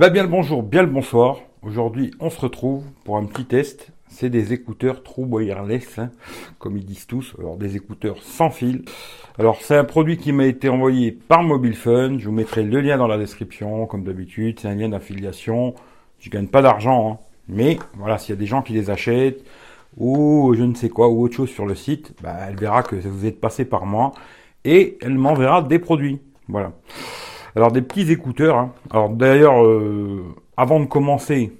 bah bien le bonjour, bien le bonsoir. Aujourd'hui, on se retrouve pour un petit test. C'est des écouteurs True Wireless, hein, comme ils disent tous. Alors des écouteurs sans fil. Alors c'est un produit qui m'a été envoyé par Mobile Fun. Je vous mettrai le lien dans la description, comme d'habitude. C'est un lien d'affiliation. Je gagne pas d'argent, hein. mais voilà, s'il y a des gens qui les achètent ou je ne sais quoi ou autre chose sur le site, bah, elle verra que vous êtes passé par moi et elle m'enverra des produits. Voilà. Alors des petits écouteurs. Hein. Alors d'ailleurs, euh, avant de commencer,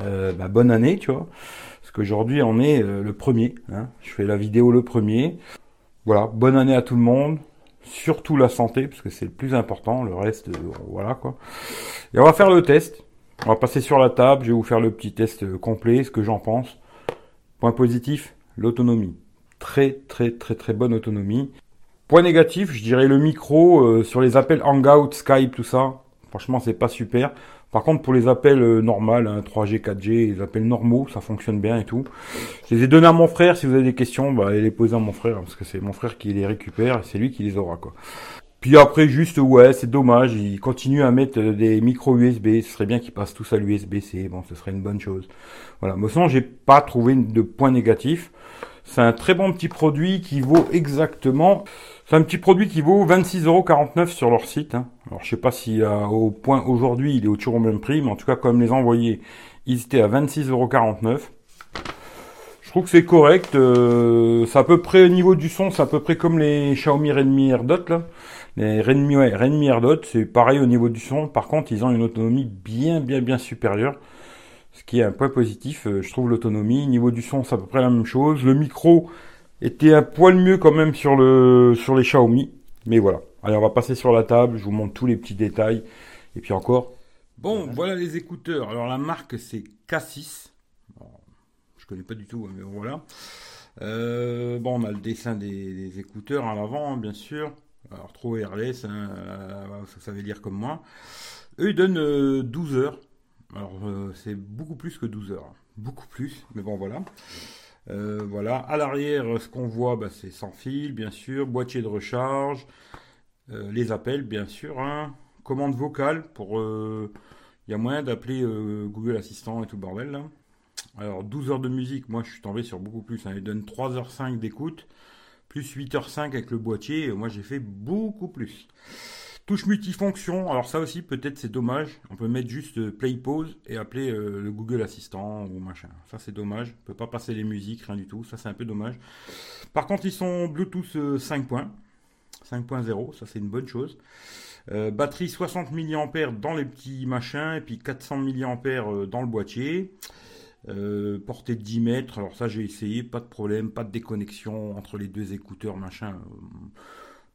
euh, bah, bonne année, tu vois. Parce qu'aujourd'hui on est euh, le premier. Hein. Je fais la vidéo le premier. Voilà, bonne année à tout le monde. Surtout la santé, parce que c'est le plus important. Le reste, voilà quoi. Et on va faire le test. On va passer sur la table. Je vais vous faire le petit test complet, ce que j'en pense. Point positif, l'autonomie. Très très très très bonne autonomie. Point négatif, je dirais le micro euh, sur les appels Hangout, Skype, tout ça. Franchement, c'est pas super. Par contre, pour les appels euh, normaux, 3G, 4G, les appels normaux, ça fonctionne bien et tout. Je les ai donnés à mon frère. Si vous avez des questions, bah, allez les poser à mon frère parce que c'est mon frère qui les récupère et c'est lui qui les aura quoi. Puis après, juste ouais, c'est dommage. Ils continuent à mettre euh, des micros USB. Ce serait bien qu'ils passent tous à l'USB-C. Bon, ce serait une bonne chose. Voilà. Mais sinon, j'ai pas trouvé de point négatif. C'est un très bon petit produit qui vaut exactement c'est un petit produit qui vaut 26,49€ sur leur site. Hein. Alors je sais pas si euh, au point aujourd'hui il est toujours au même prix, mais en tout cas comme les envoyés, ils étaient à 26,49€. Je trouve que c'est correct. Euh, c'est à peu près au niveau du son, c'est à peu près comme les Xiaomi Redmi AirDot là. Les Redmi, ouais, Redmi AirDot, c'est pareil au niveau du son. Par contre, ils ont une autonomie bien bien bien supérieure. Ce qui est un point positif, euh, je trouve l'autonomie. Niveau du son, c'est à peu près la même chose. Le micro, était un poil mieux quand même sur le sur les Xiaomi. Mais voilà. Allez, on va passer sur la table. Je vous montre tous les petits détails. Et puis encore. Bon, voilà, les écouteurs. Alors la marque c'est K6. je connais pas du tout, hein, mais voilà. Euh, bon, on a le dessin des, écouteurs à l'avant, hein, bien sûr. Alors trop airless, hein, euh, ça savait lire comme moi. Eux, ils donnent 12 euh, heures. Alors c'est beaucoup plus que 12 heures. Beaucoup plus, mais bon voilà. Euh, voilà. À l'arrière, ce qu'on voit, bah, c'est sans fil, bien sûr. Boîtier de recharge. Euh, les appels, bien sûr. Hein. Commande vocale pour. Il euh, y a moyen d'appeler Google Assistant et tout le bordel. Alors 12 heures de musique, moi je suis tombé sur beaucoup plus. Hein. Il donne 3h05 d'écoute, plus 8h05 avec le boîtier. Moi j'ai fait beaucoup plus. Touche multifonction, alors ça aussi peut-être c'est dommage. On peut mettre juste euh, play pause et appeler euh, le Google Assistant ou machin. Ça c'est dommage. On peut pas passer les musiques, rien du tout. Ça c'est un peu dommage. Par contre ils sont Bluetooth 5 euh, 5.0, ça c'est une bonne chose. batterie 60 mAh dans les petits machins et puis 400 mAh dans le boîtier. Portée de 10 mètres, alors ça j'ai essayé, pas de problème, pas de déconnexion entre les deux écouteurs, machin.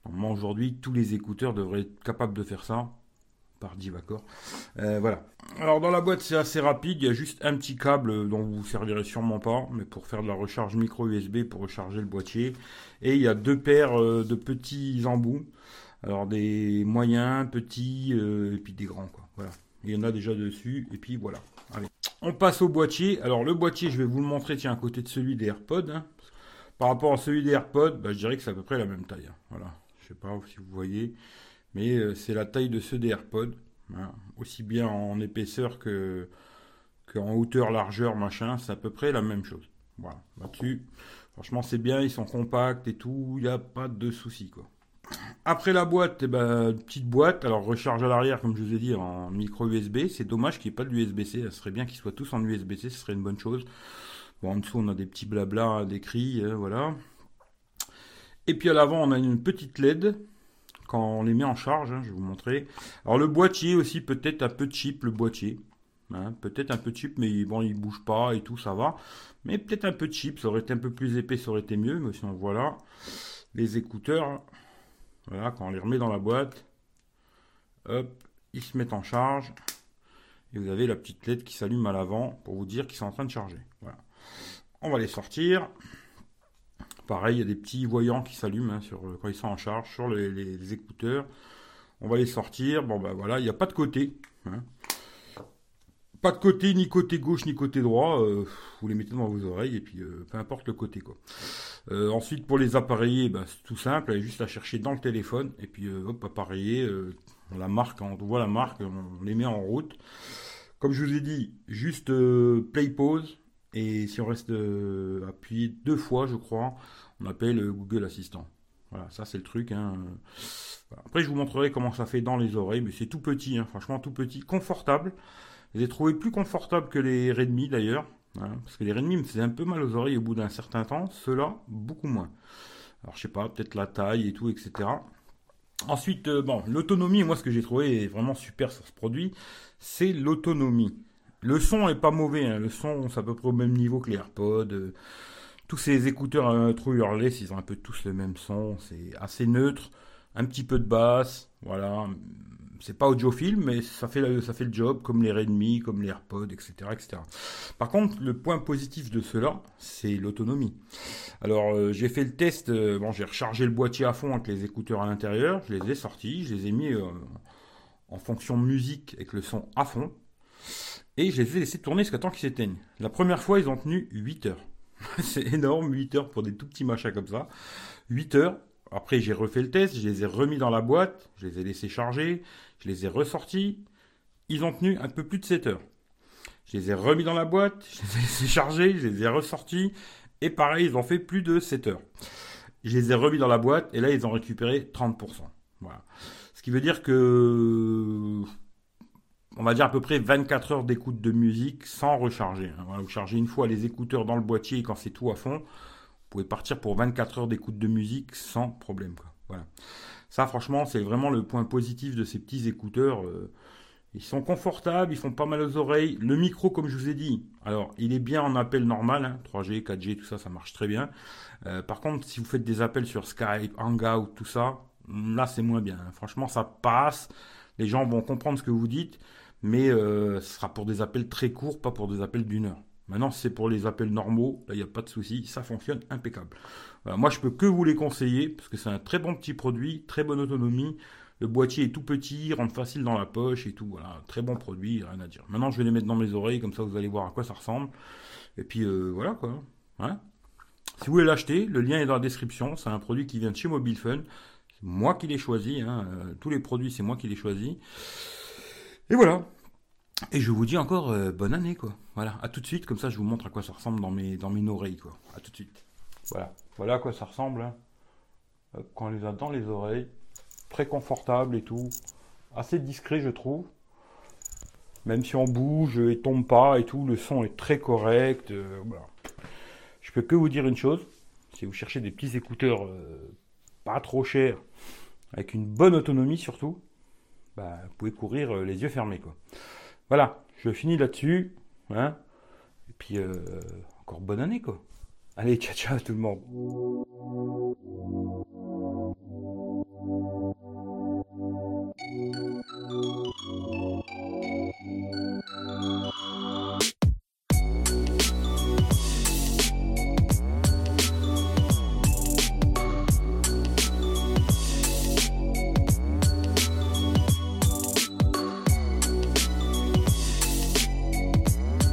Normalement, aujourd'hui, tous les écouteurs devraient être capables de faire ça. Par Divacor. Euh, voilà. Alors, dans la boîte, c'est assez rapide. Il y a juste un petit câble dont vous vous servirez sûrement pas, mais pour faire de la recharge micro USB pour recharger le boîtier. Et il y a deux paires euh, de petits embouts. Alors, des moyens, petits, euh, et puis des grands, quoi. Voilà. Il y en a déjà dessus, et puis voilà. Allez. On passe au boîtier. Alors, le boîtier, je vais vous le montrer, tiens, à côté de celui des AirPods. Hein. Par rapport à celui des AirPods, bah, je dirais que c'est à peu près la même taille. Hein. Voilà sais pas si vous voyez, mais euh, c'est la taille de ceux des AirPods, hein. aussi bien en épaisseur que qu'en hauteur, largeur, machin, c'est à peu près la même chose. Voilà, là-dessus, franchement c'est bien, ils sont compacts et tout, il n'y a pas de souci quoi. Après la boîte, eh ben, petite boîte, alors recharge à l'arrière comme je vous ai dit en micro USB, c'est dommage qu'il n'y ait pas de USB-C, ça serait bien qu'ils soient tous en USB-C, ce serait une bonne chose. Bon, en dessous on a des petits blabla d'écrit, hein, voilà. Et puis à l'avant, on a une petite LED quand on les met en charge. Hein, je vais vous montrer. Alors le boîtier aussi, peut-être un peu cheap le boîtier. Hein, peut-être un peu cheap, mais bon, il bouge pas et tout, ça va. Mais peut-être un peu cheap, ça aurait été un peu plus épais, ça aurait été mieux. Mais sinon, voilà. Les écouteurs, voilà, quand on les remet dans la boîte, hop, ils se mettent en charge. Et vous avez la petite LED qui s'allume à l'avant pour vous dire qu'ils sont en train de charger. Voilà. On va les sortir. Pareil, il y a des petits voyants qui s'allument hein, sur, quand ils sont en charge sur les, écouteurs. On va les sortir. Bon, ben voilà, il n'y a pas de côté. Hein. Pas de côté, ni côté gauche, ni côté droit. Euh, vous les mettez dans vos oreilles et puis euh, peu importe le côté. quoi. Euh, ensuite, pour les appareiller, ben, c'est tout simple. Il y a juste à chercher dans le téléphone et puis hop, appareiller. on la marque, on voit la marque, on les met en route. Comme je vous ai dit, juste play pause. Et si on reste appuyé deux fois, je crois, on appelle Google Assistant. Voilà, ça c'est le truc. Hein. Après, je vous montrerai comment ça fait dans les oreilles, mais c'est tout petit, hein, franchement tout petit, confortable. Je les ai trouvés plus confortables que les Redmi d'ailleurs, hein, parce que les Redmi me faisaient un peu mal aux oreilles au bout d'un certain temps, ceux-là beaucoup moins. Alors je sais pas, peut-être la taille et tout, etc. Ensuite, euh, bon, l'autonomie, moi ce que j'ai trouvé vraiment super sur ce produit, c'est l'autonomie. Le son est pas mauvais, hein. le son c'est à peu près au même niveau que les AirPods. Euh, tous ces écouteurs euh, True Wireless, ils ont un peu tous le même son, c'est assez neutre, un petit peu de basse, voilà. C'est pas audiophile, mais ça fait, ça fait le job, comme les Redmi, comme les AirPods, etc., etc. Par contre, le point positif de cela, c'est l'autonomie. Alors, euh, j'ai fait le test, euh, bon, j'ai rechargé le boîtier à fond avec les écouteurs à l'intérieur, je les ai sortis, je les ai mis en fonction musique avec le son à fond, et je les ai laissés tourner jusqu'à temps qu'ils s'éteignent. La première fois, ils ont tenu 8 heures. c'est énorme, 8 heures pour des tout petits machins comme ça. 8 heures. Après, j'ai refait le test, je les ai remis dans la boîte, je les ai laissés charger, je les ai ressortis. Ils ont tenu un peu plus de 7 heures. Je les ai remis dans la boîte, je les ai laissés charger, je les ai ressortis. Et pareil, ils ont fait plus de 7 heures. Je les ai remis dans la boîte et là, ils ont récupéré 30%. Voilà. Ce qui veut dire que on va dire à peu près 24 heures d'écoute de musique sans recharger. Hein. vous chargez une fois les écouteurs dans le boîtier quand c'est tout à fond, pouvez partir pour 24 heures d'écoute de musique sans problème. Voilà. Ça, franchement, c'est vraiment le point positif de ces petits écouteurs. Euh. ils sont confortables, ils font pas mal aux oreilles. Le micro, comme je vous ai dit, alors il est bien en appel normal, 3G, hein. 4G, tout ça, ça marche très bien. Euh, par contre, si vous faites des appels sur Skype, Hangout, tout ça, là c'est moins bien. Hein. Franchement, ça passe. Les gens vont comprendre ce que vous dites mais euh, ce sera pour des appels très courts, pas pour des appels d'une heure. Maintenant, c'est pour les appels normaux, là, il n'y a pas de souci, ça fonctionne impeccable. moi, je peux que vous les conseiller, parce que c'est un très bon petit produit, très bonne autonomie. Le boîtier est tout petit, rentre facile dans la poche et tout. Voilà, très bon produit, rien à dire. Maintenant, je vais les mettre dans mes oreilles, comme ça, vous allez voir à quoi ça ressemble. Et puis, euh, voilà, quoi. Hein? Si vous voulez l'acheter, le lien est dans la description. C'est un produit qui vient de chez Mobile Fun. C'est moi qui l'ai choisi. Hein. Euh, tous les produits, c'est moi qui l'ai choisi. Et voilà. Et je vous dis encore euh, bonne année, quoi. Voilà, à tout de suite, comme ça je vous montre à quoi ça ressemble dans mes, dans mes oreilles, quoi. À tout de suite. Voilà, voilà à quoi ça ressemble. Hein. Quand on les a dans les oreilles, très confortable et tout. Assez discret, je trouve. Même si on bouge et tombe pas et tout, le son est très correct. Euh. Je peux que vous dire une chose. Si vous cherchez des petits écouteurs euh, pas trop chers, avec une bonne autonomie surtout, bah, vous pouvez courir euh, les yeux fermés. Quoi. Voilà, je finis là-dessus. Hein Et puis, euh, encore bonne année. quoi. Allez, ciao ciao tout le monde.